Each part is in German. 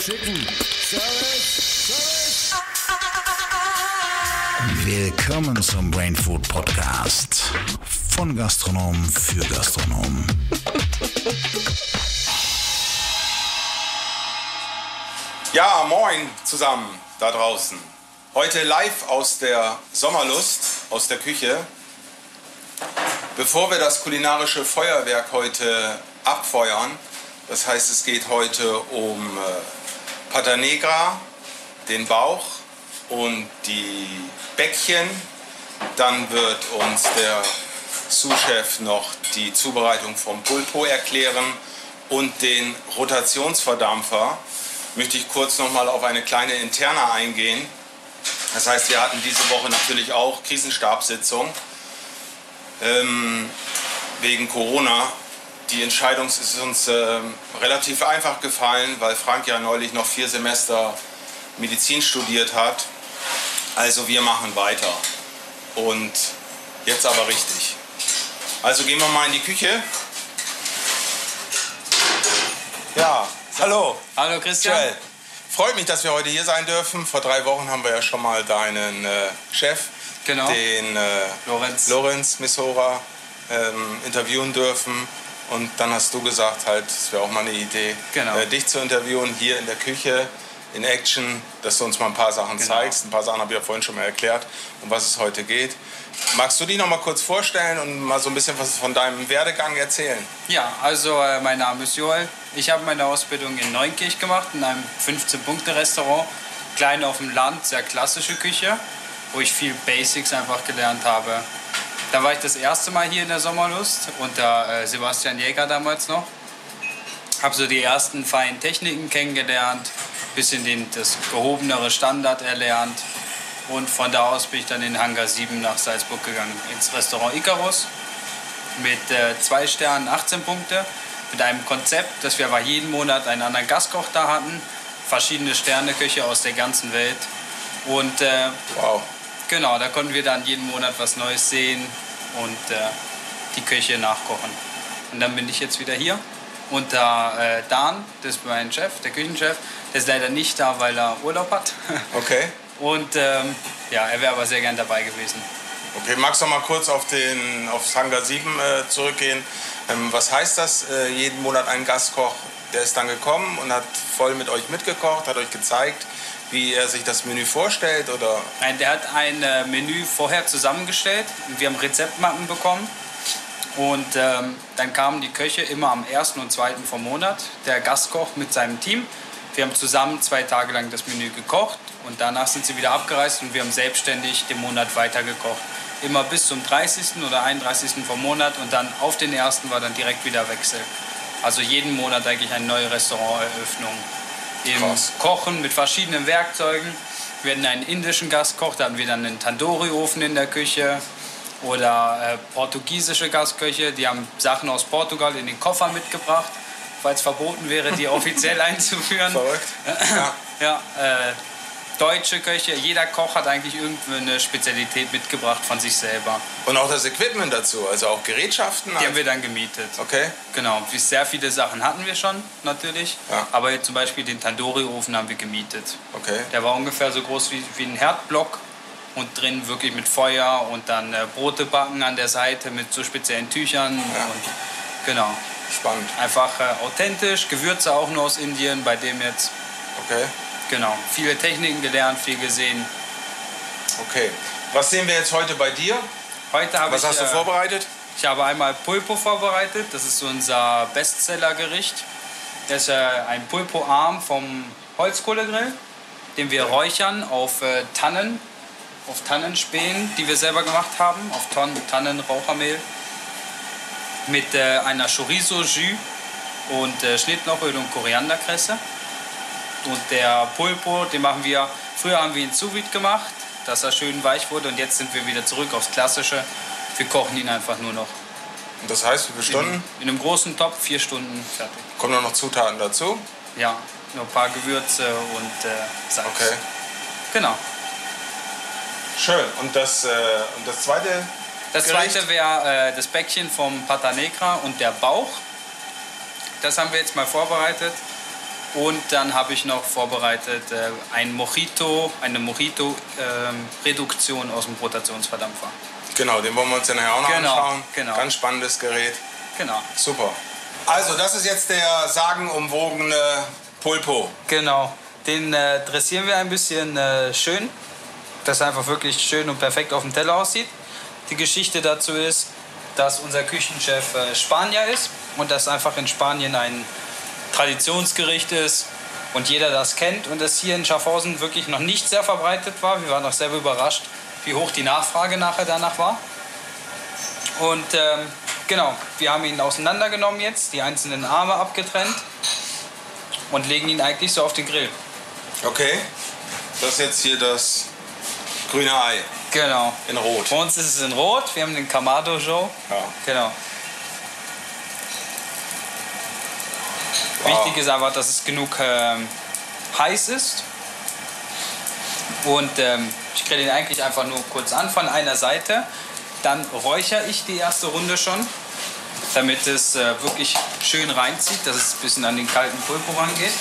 Der Streicher Chicken. Service! Service! Willkommen zum Brain Food Podcast. Von Gastronom für Gastronom. Ja, moin zusammen da draußen. Heute live aus der Sommerlust, aus der Küche. Bevor wir das kulinarische Feuerwerk heute abfeuern, das heißt es geht heute um Pata Negra, den Bauch und die Bäckchen. Dann wird uns der Sous-Chef noch die Zubereitung vom Pulpo erklären und den Rotationsverdampfer. Möchte ich kurz noch mal auf eine kleine Interne eingehen. Das heißt, wir hatten diese Woche natürlich auch Krisenstabssitzung ähm, wegen Corona. Die Entscheidung ist uns äh, relativ einfach gefallen, weil Frank ja neulich noch vier Semester Medizin studiert hat. Also wir machen weiter. Und jetzt aber richtig. Also gehen wir mal in die Küche. Ja, hallo. Hallo Christian. Joel. Freut mich, dass wir heute hier sein dürfen. Vor drei Wochen haben wir ja schon mal deinen äh, Chef, Genau. den äh, Lorenz. Lorenz Missora, ähm, interviewen dürfen. Und dann hast du gesagt, halt, es wäre auch mal eine Idee, Genau. äh, dich zu interviewen hier in der Küche, in Action, dass du uns mal ein paar Sachen Genau. zeigst. Ein paar Sachen habe ich ja vorhin schon mal erklärt, um was es heute geht. Magst du dich noch mal kurz vorstellen und mal so ein bisschen was von deinem Werdegang erzählen? Ja, also äh, mein Name ist Joel. Ich habe meine Ausbildung in Neunkirch gemacht, in einem 15-Punkte-Restaurant. Klein auf dem Land, sehr klassische Küche, wo ich viel Basics einfach gelernt habe. Da war ich das erste Mal hier in der Sommerlust unter äh, Sebastian Jäger damals noch. Habe so die ersten feinen Techniken kennengelernt, bisschen den, das gehobenere Standard erlernt. Und von da aus bin ich dann in Hangar 7 nach Salzburg gegangen, ins Restaurant Icarus. mit äh, zwei Sternen 18 Punkte, mit einem Konzept, dass wir aber jeden Monat einen anderen Gastkoch da hatten, verschiedene Sterneköche aus der ganzen Welt. Und äh, Wow. Genau, da konnten wir dann jeden Monat was Neues sehen und äh, die Köche nachkochen. Und dann bin ich jetzt wieder hier. Und da äh, Dan, das ist mein Chef, der Küchenchef, der ist leider nicht da, weil er Urlaub hat. Okay. Und ähm, ja, er wäre aber sehr gern dabei gewesen. Okay, magst du noch mal kurz auf den auf Hangar 7 äh, zurückgehen? Ähm, was heißt das? Äh, jeden Monat ein Gastkoch, der ist dann gekommen und hat voll mit euch mitgekocht, hat euch gezeigt, wie er sich das Menü vorstellt oder Nein, der hat ein äh, Menü vorher zusammengestellt. Wir haben Rezeptmappen bekommen. Und ähm, dann kamen die Köche immer am ersten und zweiten vom Monat, der Gastkoch mit seinem Team. Wir haben zusammen zwei Tage lang das Menü gekocht und danach sind sie wieder abgereist und wir haben selbstständig den Monat weitergekocht. Immer bis zum 30. oder 31. vom Monat und dann auf den ersten war dann direkt wieder Wechsel. Also jeden Monat eigentlich eine neue Restauranteröffnung. Im Krass. Kochen mit verschiedenen Werkzeugen. Wir hatten einen indischen Gastkoch, da hatten wir dann einen Tandoori-Ofen in der Küche. Oder äh, portugiesische Gastköche, die haben Sachen aus Portugal in den Koffer mitgebracht, weil es verboten wäre, die offiziell einzuführen. verrückt? Ja. Ja, äh, deutsche Köche, jeder Koch hat eigentlich irgendeine Spezialität mitgebracht von sich selber. Und auch das Equipment dazu, also auch Gerätschaften. Die haben wir dann gemietet. okay. Genau, sehr viele Sachen hatten wir schon natürlich, Ja. aber jetzt zum Beispiel den Tandoori-Ofen haben wir gemietet. Okay. Der war ungefähr so groß wie, wie ein Herdblock und drin wirklich mit Feuer und dann äh, Brote backen an der Seite mit so speziellen Tüchern. Ja. Und, genau, Spannend. einfach äh, authentisch, Gewürze auch nur aus Indien, bei dem jetzt. Okay. Genau, viele Techniken gelernt, viel gesehen. Okay. Was sehen wir jetzt heute bei dir? Heute habe Was ich, hast du äh, vorbereitet? Ich habe einmal Pulpo vorbereitet. Das ist unser Bestsellergericht. Das ist äh, ein Pulpo-Arm vom Holzkohlegrill, den wir räuchern auf äh, Tannen, auf Tannenspänen, die wir selber gemacht haben, auf Tannenrauchermehl. Mit äh, einer Chorizo-Jus und äh, Schnittlauchöl und Korianderkresse. Und der Pulpo, den machen wir, früher haben wir ihn sous gemacht, dass er schön weich wurde und jetzt sind wir wieder zurück aufs Klassische. Wir kochen ihn einfach nur noch. Und das heißt, wie viele Stunden? In einem großen Topf, vier Stunden fertig. Kommen da noch Zutaten dazu? Ja, nur ein paar Gewürze und äh, Salz. Okay. Genau. Schön. Und das, äh, und das zweite? Das Gericht? zweite wäre äh, das Bäckchen vom Pata Negra und der Bauch. Das haben wir jetzt mal vorbereitet. Und dann habe ich noch vorbereitet äh, ein Mojito, eine Mojito-Reduktion aus dem Rotationsverdampfer. Genau, den wollen wir uns ja nachher auch noch Genau, anschauen. genau. Ganz spannendes Gerät. Genau. Super. Also, das ist jetzt der sagenumwogene Pulpo. Genau. Den äh, dressieren wir ein bisschen äh, schön, dass er einfach wirklich schön und perfekt auf dem Teller aussieht. Die Geschichte dazu ist, dass unser Küchenchef äh, Spanier ist und das einfach in Spanien ein Traditionsgericht ist und jeder das kennt und das hier in Schaffhausen wirklich noch nicht sehr verbreitet war. Wir waren auch selber überrascht, wie hoch die Nachfrage nachher danach war. Und ähm, genau, wir haben ihn auseinandergenommen jetzt, die einzelnen Arme abgetrennt und legen ihn eigentlich so auf den Grill. Okay. Das ist jetzt hier das grüne Ei Genau. in Rot. Bei uns ist es in Rot, wir haben den Kamado Joe. Ja. Genau. Wow. Wichtig ist einfach, dass es genug ähm, heiß ist. Und ähm, ich grill ihn eigentlich einfach nur kurz an von einer Seite. Dann räuchere ich die erste Runde schon, damit es äh, wirklich schön reinzieht, dass es ein bisschen an den kalten Pulpo rangeht.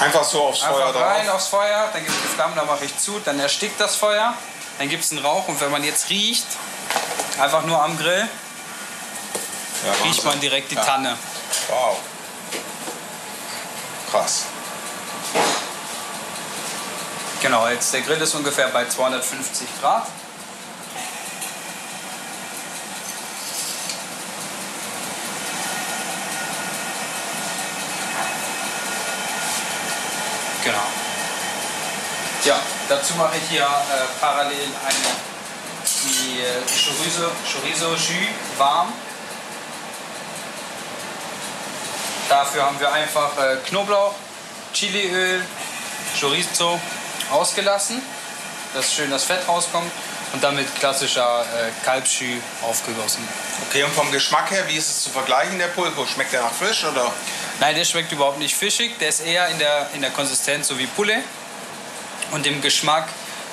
Einfach so aufs Feuer Einfach rein drauf. aufs Feuer, dann gibt es die Flammen, dann mache ich zu, dann erstickt das Feuer, dann gibt es einen Rauch und wenn man jetzt riecht, einfach nur am Grill, Ja, riecht man direkt die Ja. Tanne. Wow. Krass. Genau, jetzt der Grill ist ungefähr bei 250 Grad. Genau. Ja, dazu mache ich hier äh, parallel eine die äh, Chorizo, Chorizo Jus warm. Dafür haben wir einfach äh, Knoblauch, Chiliöl, Chorizo ausgelassen, dass schön das Fett rauskommt und dann mit klassischer äh, Kalbschü aufgegossen. Okay, und vom Geschmack her, wie ist es zu vergleichen, der Pulpo? Schmeckt der nach Fisch oder? Nein, der schmeckt überhaupt nicht fischig, der ist eher in der, in der Konsistenz so wie Poulet und im Geschmack.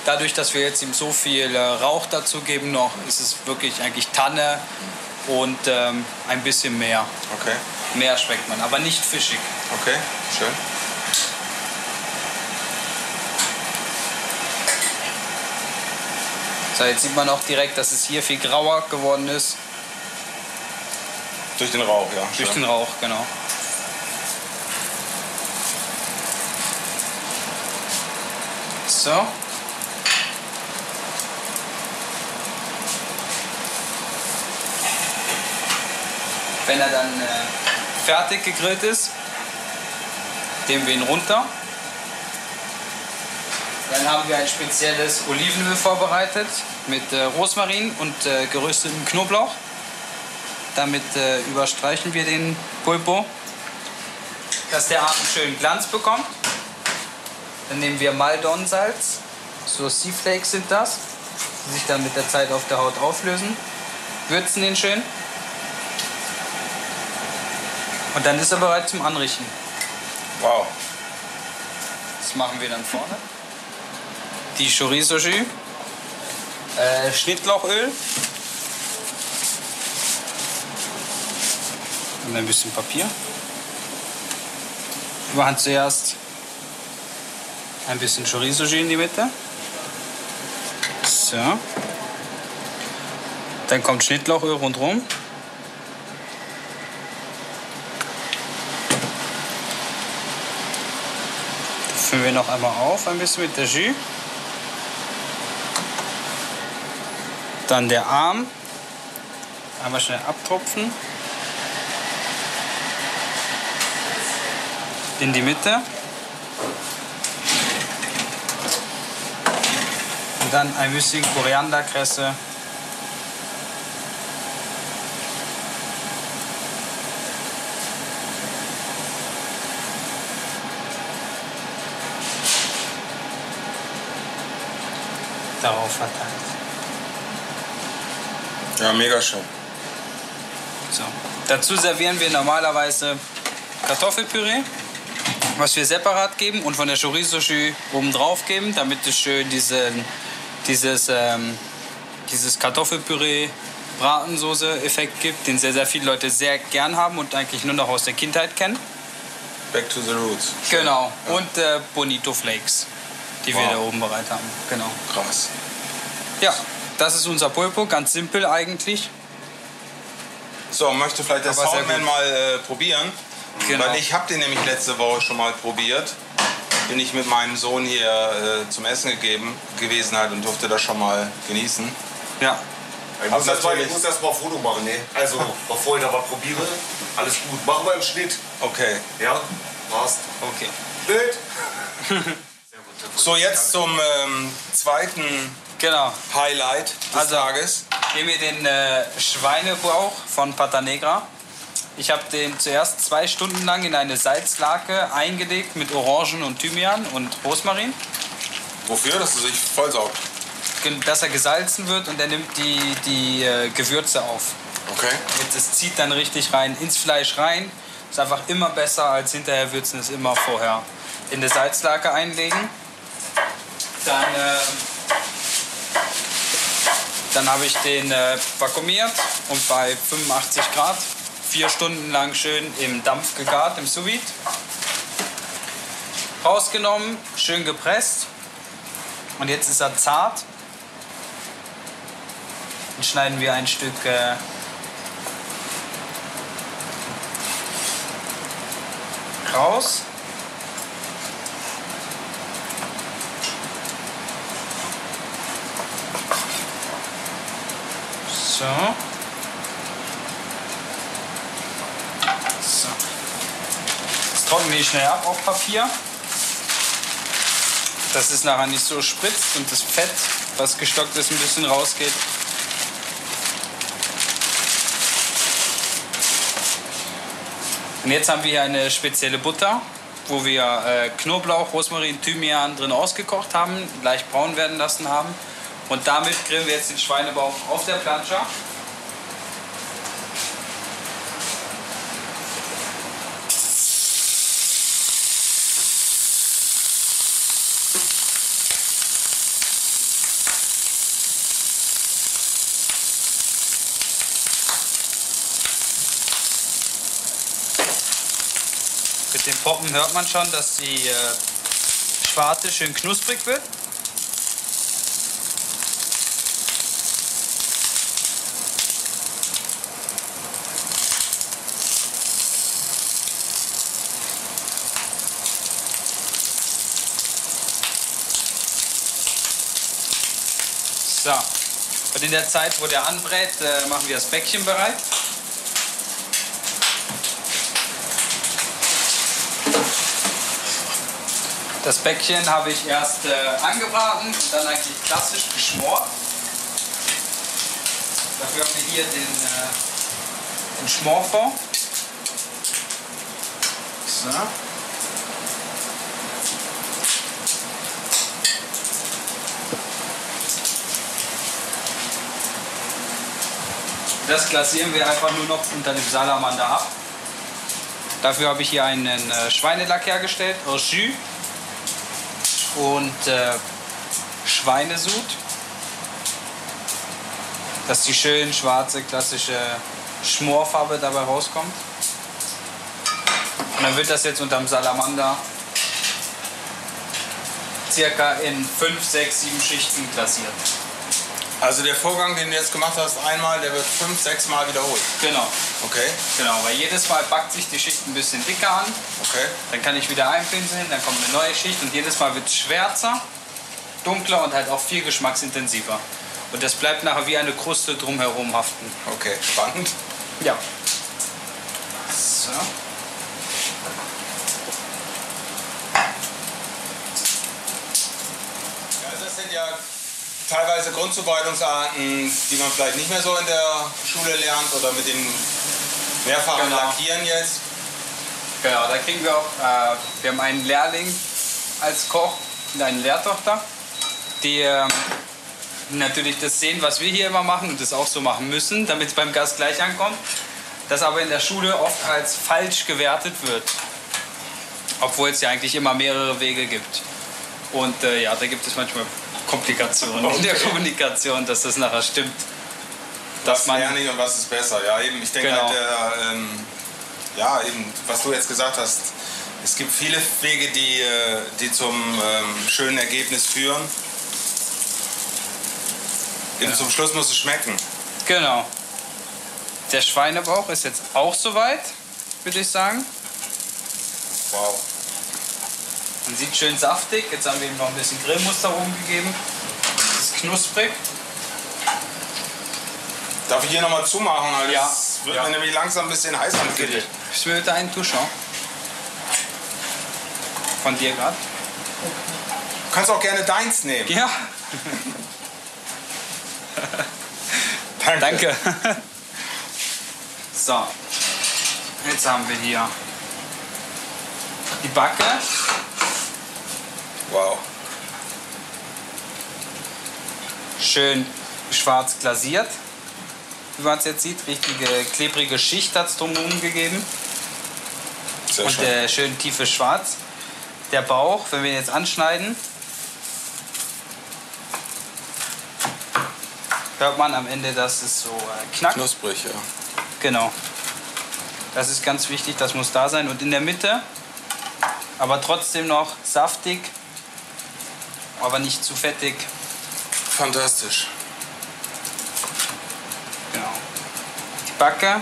Dadurch, dass wir jetzt ihm so viel äh, Rauch dazu geben noch, ist es wirklich eigentlich Tanne und ähm, ein bisschen mehr. Okay, Mehr schmeckt man, aber nicht fischig. okay, schön. So, jetzt sieht man auch direkt, dass es hier viel grauer geworden ist. Durch den Rauch, ja. Durch schön. den Rauch, genau. So. Wenn er dann äh, fertig gegrillt ist, nehmen wir ihn runter. Dann haben wir ein spezielles Olivenöl vorbereitet mit äh, Rosmarin und äh, geröstetem Knoblauch. Damit äh, überstreichen wir den Pulpo, dass der Arm schön Glanz bekommt. Dann nehmen wir Maldon-Salz, so Sea Flakes sind das, die sich dann mit der Zeit auf der Haut auflösen. Würzen den schön. Und dann ist er bereit zum Anrichten. Wow. Das machen wir dann vorne. Die Chorizo Jus. Äh, Schnittlauchöl. Und ein bisschen Papier. Wir machen zuerst ein bisschen Chorizo in die Mitte. So. Dann kommt Schnittlauchöl rundherum. Füllen wir noch einmal auf, ein bisschen mit der Jus. Dann der Arm. Einmal schnell abtropfen. In die Mitte. Dann ein bisschen Korianderkresse. Darauf verteilt. Ja, mega schön. So. Dazu servieren wir normalerweise Kartoffelpüree, was wir separat geben und von der Chorizo oben drauf geben, damit es schön diesen, dieses, ähm, dieses Kartoffelpüree Bratensoße-Effekt gibt, den sehr, sehr viele Leute sehr gern haben und eigentlich nur noch aus der Kindheit kennen. Back to the roots. Genau. Und äh, Bonito Flakes, die wir Wow. da oben bereit haben. Genau. Krass. Ja, das ist unser Pulpo, ganz simpel eigentlich. So, möchte vielleicht der Soundman mal äh, probieren. Genau. Weil ich habe den nämlich letzte Woche schon mal probiert. Bin ich mit meinem Sohn hier äh, zum Essen gegeben, gewesen halt und durfte das schon mal genießen. Ja. Ich muss, Aber das mal, ich muss das mal ein Foto machen, ne? Also, bevor ich da was probiere, alles gut. Machen wir im Schnitt. Okay. Ja? Passt. Okay. Schnitt. So, jetzt zum ähm, zweiten Genau. Highlight des Also- Tages. Hier mir den äh, Schweinebauch von Pata Negra. Ich habe den zuerst zwei Stunden lang in eine Salzlake eingelegt mit Orangen und Thymian und Rosmarin, Wofür? Dass er sich vollsaugt. dass er gesalzen wird und er nimmt die, die äh, Gewürze auf. Okay. Jetzt, es zieht dann richtig rein, ins Fleisch rein. Ist einfach immer besser als hinterher würzen, ist immer vorher in eine Salzlake einlegen. Dann, äh, dann habe ich den äh, vakuumiert und bei 85 Grad vier Stunden lang schön im Dampf gegart, im sous -Vide. Rausgenommen, schön gepresst. Und jetzt ist er zart. Dann schneiden wir ein Stück äh, raus. So. So. Das trocknen wir schnell ab auf Papier. Dass es nachher nicht so spritzt und das Fett, was gestockt ist, ein bisschen rausgeht. Und jetzt haben wir hier eine spezielle Butter, wo wir äh, Knoblauch, Rosmarin, Thymian drin ausgekocht haben, leicht braun werden lassen haben. Und damit grillen wir jetzt den Schweinebauch auf der Plancha. Mit dem Poppen hört man schon, dass die äh, Schwarte schön knusprig wird. So. Und in der Zeit, wo der anbrät, äh, machen wir das Bäckchen bereit. Das Bäckchen habe ich erst äh, angebraten und dann eigentlich klassisch geschmort. Dafür haben wir hier den, äh, den Schmorfond. So. Das glasieren wir einfach nur noch unter dem Salamander ab. Dafür habe ich hier einen äh, Schweinelack hergestellt aus Jus und äh, Schweinesud. Dass die schön schwarze, klassische Schmorfarbe dabei rauskommt. Und dann wird das jetzt unterm Salamander circa in 5, 6, 7 Schichten glasiert. Also der Vorgang, den du jetzt gemacht hast, einmal, der wird fünf, sechs Mal wiederholt. Genau, Okay, genau, weil jedes Mal backt sich die Schicht ein bisschen dicker an. okay. Dann kann ich wieder einpinseln, dann kommt eine neue Schicht und jedes Mal wird es schwärzer, dunkler und halt auch viel geschmacksintensiver. Und das bleibt nachher wie eine Kruste drumherum haften. Okay, spannend. Ja. So. Ja, das sind ja teilweise Grundzubereitungsarten, die man vielleicht nicht mehr so in der Schule lernt oder mit dem mehrfachen Genau. Lackieren jetzt. Genau, da kriegen wir auch, äh, wir haben einen Lehrling als Koch und eine Lehrtochter, die ähm, natürlich das sehen, was wir hier immer machen und das auch so machen müssen, damit es beim Gast gleich ankommt, das aber in der Schule oft als falsch gewertet wird. Obwohl es ja eigentlich immer mehrere Wege gibt. Und äh, ja, da gibt es manchmal Komplikationen in der Kommunikation, dass das nachher stimmt. dass Was man lerne ich und was ist besser? Ja, eben, ich denke Genau. halt, der, ähm, ja, eben, was du jetzt gesagt hast, es gibt viele Wege, die, äh, die zum ähm, schönen Ergebnis führen. Eben zum Schluss muss es schmecken. Genau. Der Schweinebauch ist jetzt auch soweit, würde ich sagen. Wow. Man sieht schön saftig. Jetzt haben wir ihm noch ein bisschen Grillmuster oben gegeben. Das ist knusprig. Darf ich hier nochmal zumachen? Weil Ja. Es wird Ja. mir nämlich langsam ein bisschen heiß am Kittel. Ich will da einen Touchon. Von dir gerade? Du kannst auch gerne deins nehmen. Ja, danke. so, jetzt haben wir hier die Backe. Wow. Schön schwarz glasiert. Wie man es jetzt sieht, richtige klebrige Schicht hat es drumherum gegeben. Sehr Und schön. äh, schön tiefes Schwarz. Der Bauch, wenn wir ihn jetzt anschneiden, hört man am Ende, dass es so äh, knackt. Knusprig, ja. Genau. Das ist ganz wichtig, das muss da sein. Und in der Mitte, aber trotzdem noch saftig, aber nicht zu fettig. Fantastisch. Genau. Die Backe,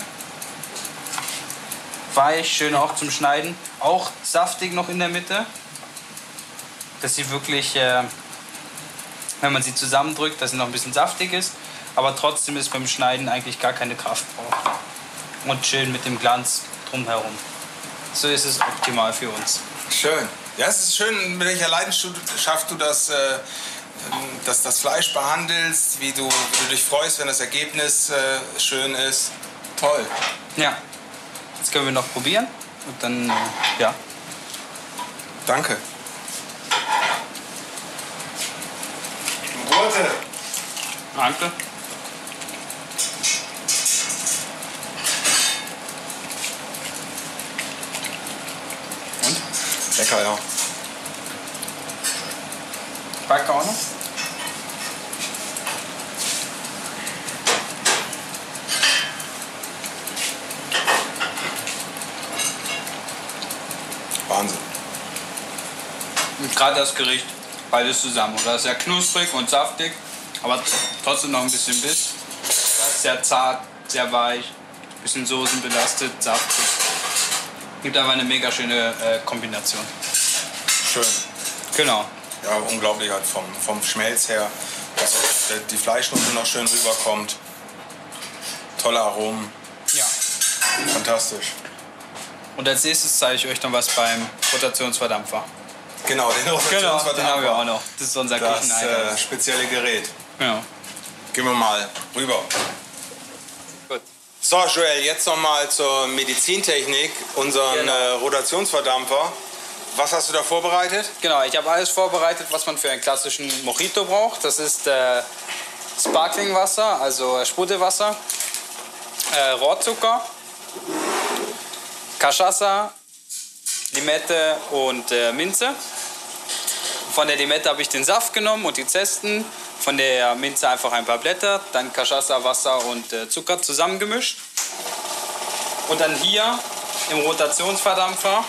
weich, schön auch zum Schneiden. Auch saftig noch in der Mitte. Dass sie wirklich, äh, wenn man sie zusammendrückt, dass sie noch ein bisschen saftig ist. Aber trotzdem ist beim Schneiden eigentlich gar keine Kraft braucht. Und schön mit dem Glanz drumherum. So ist es optimal für uns. Schön. Ja, es ist schön, mit welcher Leidenschaft du das, äh, das, das Fleisch behandelst, wie du, wie du dich freust, wenn das Ergebnis äh, schön ist. Toll. Ja. Jetzt können wir noch probieren. Und dann, äh, ja. Danke. Gurte. Danke. Lecker, ja. Backe auch noch. Wahnsinn. Und gerade das Gericht, beides zusammen. Oder ist sehr knusprig und saftig, aber trotzdem noch ein bisschen Biss. Sehr zart, sehr weich, bisschen soßenbelastet, saftig. Gibt aber eine mega schöne äh, Kombination. Schön. Genau. Ja, unglaublich halt vom, vom Schmelz her, dass die Fleischnote noch schön rüberkommt. Tolle Aromen. Ja. Fantastisch. Und als nächstes zeige ich euch dann was beim Rotationsverdampfer. Genau, den Genau, den haben wir Rotationsverdampfer. auch noch. Das ist unser Das äh, spezielle Gerät. Ja. Gehen wir mal rüber. So, Joel, jetzt nochmal zur Medizintechnik, unseren Genau. äh, Rotationsverdampfer. Was hast du da vorbereitet? Genau, ich habe alles vorbereitet, was man für einen klassischen Mojito braucht. Das ist äh, Sparklingwasser, also Sprudelwasser, äh, Rohrzucker, Cachaça, Limette und äh, Minze. Von der Limette habe ich den Saft genommen und die Zesten. Von der Minze einfach ein paar Blätter, dann Cachaça, Wasser und äh, Zucker zusammengemischt. Und dann hier im Rotationsverdampfer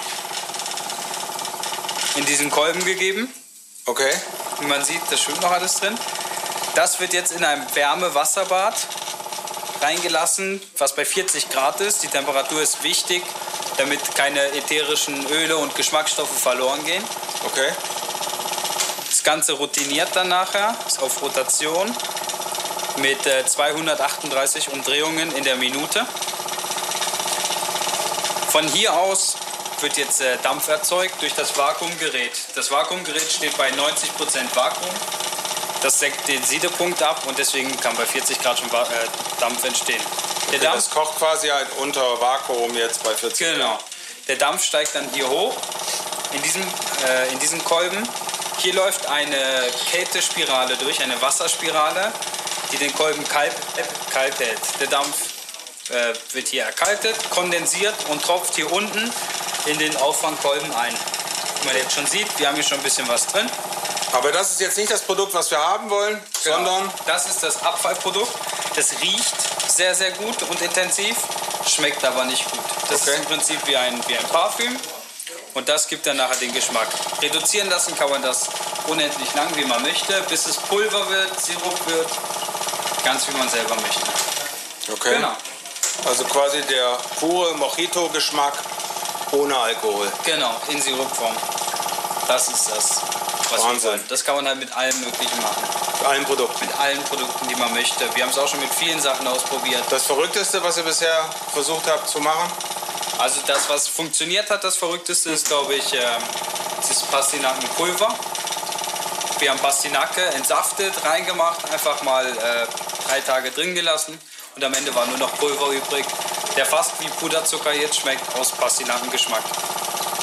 in diesen Kolben gegeben. Okay. Wie man sieht, da schwimmt noch alles drin. Das wird jetzt in einem Wärmewasserbad reingelassen, was bei 40 Grad ist. Die Temperatur ist wichtig, damit keine ätherischen Öle und Geschmacksstoffe verloren gehen. Okay. Das Ganze routiniert dann nachher, ist auf Rotation mit äh, 238 Umdrehungen in der Minute. Von hier aus wird jetzt äh, Dampf erzeugt durch das Vakuumgerät. Das Vakuumgerät steht bei 90% Vakuum. Das senkt den Siedepunkt ab und deswegen kann bei 40 Grad schon äh, Dampf entstehen. Der Okay, Dampf das kocht quasi halt unter Vakuum jetzt bei 40 Genau. Grad. Der Dampf steigt dann hier hoch in diesem, äh, in diesem Kolben. Hier läuft eine Kältespirale durch, eine Wasserspirale, die den Kolben kalt, kalt hält. Der Dampf äh, wird hier erkaltet, kondensiert und tropft hier unten in den Auffangkolben ein. Wie man jetzt schon sieht, wir haben hier schon ein bisschen was drin. Aber das ist jetzt nicht das Produkt, was wir haben wollen, sondern das ist das Abfallprodukt. Das riecht sehr, sehr gut und intensiv, schmeckt aber nicht gut. Das Okay. ist im Prinzip wie ein, wie ein Parfüm und das gibt dann nachher den Geschmack. Reduzieren lassen kann man das unendlich lang, wie man möchte, bis es Pulver wird, Sirup wird, ganz wie man selber möchte. Okay. Genau, Also quasi der pure Mojito-Geschmack ohne Alkohol. genau, in Sirupform. Das ist das, was Wahnsinn. Das kann man halt mit allem Möglichen machen. Für allen Produkten. Mit allen Produkten, die man möchte. Wir haben es auch schon mit vielen Sachen ausprobiert. Das Verrückteste, was ihr bisher versucht habt zu machen? Also das, was funktioniert hat, das Verrückteste ist, glaube ich, ähm, das Pastinakenpulver. Wir haben Pastinake entsaftet, reingemacht, einfach mal äh, drei Tage drin gelassen und am Ende war nur noch Pulver übrig, der fast wie Puderzucker jetzt schmeckt, aus Pastinakengeschmack.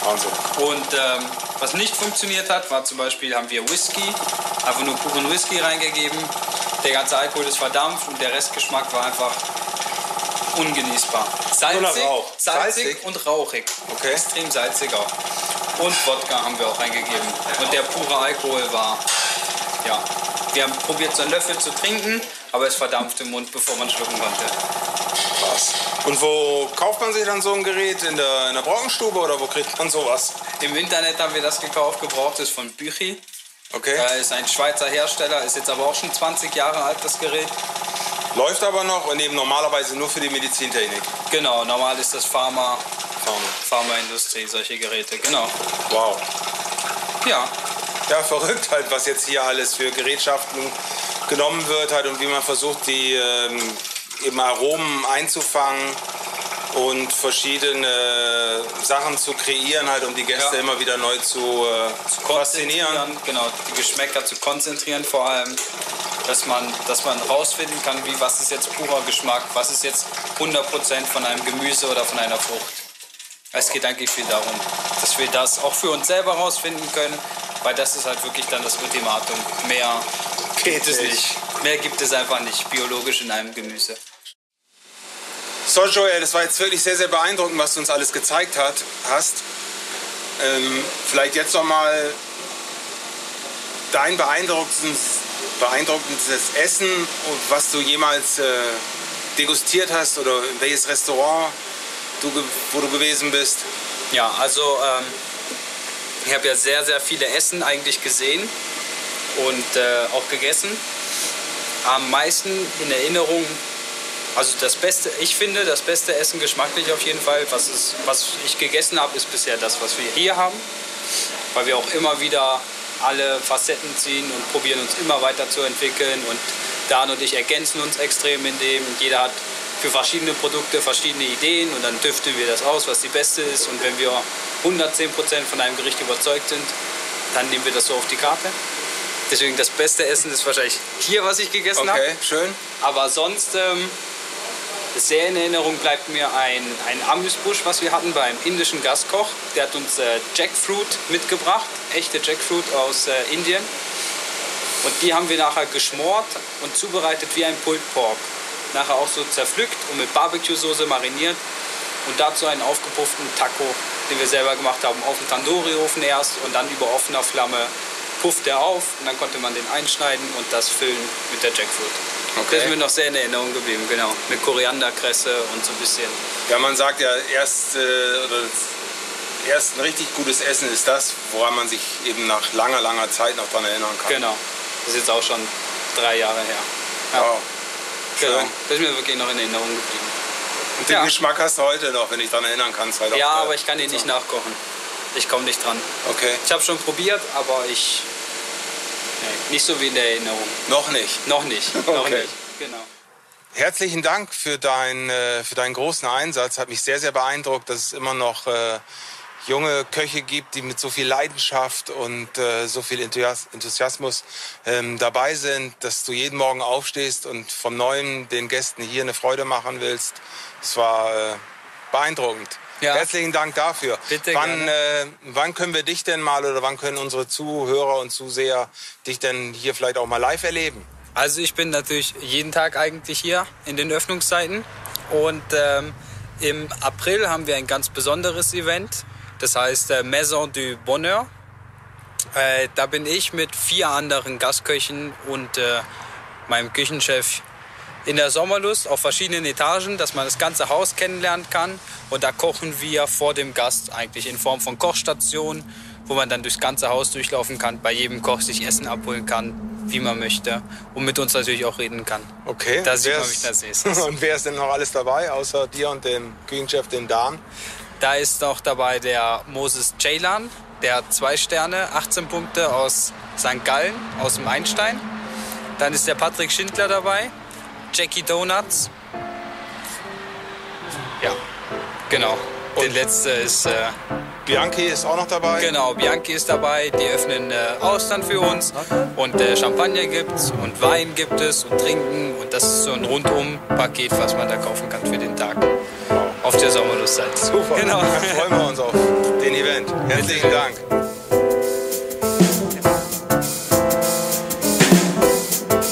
Wahnsinn. Und ähm, was nicht funktioniert hat, war zum Beispiel, haben wir Whisky, einfach nur puren Whisky reingegeben. Der ganze Alkohol ist verdampft und der Restgeschmack war einfach ungenießbar. Salzig, salzig, Salzig? und rauchig. Okay. Extrem salzig auch. Und Wodka haben wir auch reingegeben. Und der pure Alkohol war, ja, wir haben probiert, so einen Löffel zu trinken, aber es verdampft im Mund, bevor man schlucken konnte. Krass. Und wo kauft man sich dann so ein Gerät? In der, in der Brockenstube oder wo kriegt man sowas? Im Internet haben wir das gekauft, gebraucht ist von Büchi. Okay. Er ist ein Schweizer Hersteller, ist jetzt aber auch schon 20 Jahre alt, das Gerät. Läuft aber noch und eben normalerweise nur für die Medizintechnik. Genau, normal ist das Pharma, Pharmaindustrie, solche Geräte, genau. Wow. Ja, Ja, verrückt halt, was jetzt hier alles für Gerätschaften genommen wird halt und wie man versucht, die ähm, eben Aromen einzufangen und verschiedene Sachen zu kreieren halt, um die Gäste Ja. immer wieder neu zu, äh, faszinieren. konzentrieren, genau, die Geschmäcker zu konzentrieren vor allem, dass man, dass man rausfinden kann, wie, was ist jetzt purer Geschmack, was ist jetzt 100% von einem Gemüse oder von einer Frucht. Es geht eigentlich viel darum, dass wir das auch für uns selber rausfinden können, weil das ist halt wirklich dann das Ultimatum. Mehr gibt es nicht. Mehr gibt es einfach nicht biologisch in einem Gemüse. So, Joel, das war jetzt wirklich sehr, sehr beeindruckend, was du uns alles gezeigt hat, hast. Ähm, vielleicht jetzt noch mal dein beeindruckendes, beeindruckendes Essen, was du jemals äh, degustiert hast oder in welches Restaurant du, wo du gewesen bist. Ja, also ähm, ich habe ja sehr, sehr viele Essen eigentlich gesehen und äh, auch gegessen. Am meisten in Erinnerung, also das Beste, ich finde, das beste Essen geschmacklich auf jeden Fall, was, es, was ich gegessen habe, ist bisher das, was wir hier haben. Weil wir auch immer wieder alle Facetten ziehen und probieren uns immer weiter zu entwickeln. Und Dan und ich ergänzen uns extrem in dem. Jeder hat für verschiedene Produkte verschiedene Ideen und dann tüfteln wir das aus, was die beste ist. Und wenn wir 110% von einem Gericht überzeugt sind, dann nehmen wir das so auf die Karte. Deswegen das beste Essen ist wahrscheinlich hier, was ich gegessen habe. Okay, schön. Aber sonst ähm, sehr in Erinnerung bleibt mir ein, ein Amüsbusch, was wir hatten beim indischen Gastkoch. Der hat uns äh, Jackfruit mitgebracht, echte Jackfruit aus äh, Indien. Und die haben wir nachher geschmort und zubereitet wie ein Pulled Pork. Nachher auch so zerpflückt und mit Barbecue-Soße mariniert. Und dazu einen aufgepufften Taco, den wir selber gemacht haben, auf dem Tandoori-Ofen erst und dann über offener Flamme pufft er auf und dann konnte man den einschneiden und das füllen mit der Jackfruit. Das ist mir noch sehr in Erinnerung geblieben, genau. Mit Korianderkresse und so ein bisschen. Ja, man sagt ja, erst, äh, erst ein richtig gutes Essen ist das, woran man sich eben nach langer, langer Zeit noch daran erinnern kann. Genau. Das ist jetzt auch schon drei Jahre her. Ja, Wow. genau. schön. Das ist mir wirklich noch in Erinnerung geblieben. Und den Ja. Geschmack hast du heute noch, wenn ich daran erinnern kannst. Halt Ja, aber ich kann ihn nicht nachkochen. Ich komme nicht dran. Okay, Ich habe schon probiert, aber ich. Nee, nicht so wie in der Erinnerung. noch nicht. Noch nicht. Noch Okay. nicht. Genau. Herzlichen Dank für, dein, äh, für deinen großen Einsatz. Hat mich sehr, sehr beeindruckt, dass es immer noch äh, junge Köche gibt, die mit so viel Leidenschaft und äh, so viel Enthusias- Enthusiasmus ähm, dabei sind, dass du jeden Morgen aufstehst und vom Neuen den Gästen hier eine Freude machen willst. Es war äh, beeindruckend. Ja. Herzlichen Dank dafür. Bitte wann, äh, wann können wir dich denn mal oder wann können unsere Zuhörer und Zuseher dich denn hier vielleicht auch mal live erleben? Also ich bin natürlich jeden Tag eigentlich hier in den Öffnungszeiten und ähm, im April haben wir ein ganz besonderes Event, das heißt äh, Maison du Bonheur. Äh, da bin ich mit vier anderen Gastköchen und äh, meinem Küchenchef in der Sommerlust auf verschiedenen Etagen, dass man das ganze Haus kennenlernen kann. Und da kochen wir vor dem Gast eigentlich in Form von Kochstationen, wo man dann durchs ganze Haus durchlaufen kann, bei jedem Koch sich Essen abholen kann, wie man möchte und mit uns natürlich auch reden kann. Okay. Da sieht man ist- mich als nächstes. Und wer ist denn noch alles dabei, außer dir und dem Küchenchef, den Dan? Da ist noch dabei der Moses Ceylan, der hat zwei Sterne, 18 Punkte aus St. Gallen, aus dem Einstein. Dann ist der Patrick Schindler dabei, Jackie Donuts. Ja, genau. Der Und- letzte ist, äh, Bianchi ist auch noch dabei. genau, Bianchi ist dabei, die öffnen äh, Austern für uns. Und äh, Champagner gibt's und Wein gibt es und Trinken. Und das ist so ein Rundum-Paket, was man da kaufen kann für den Tag. Auf der Sommerlustzeit. Super. Genau. Dann freuen wir uns auf den Event. Herzlichen Dank.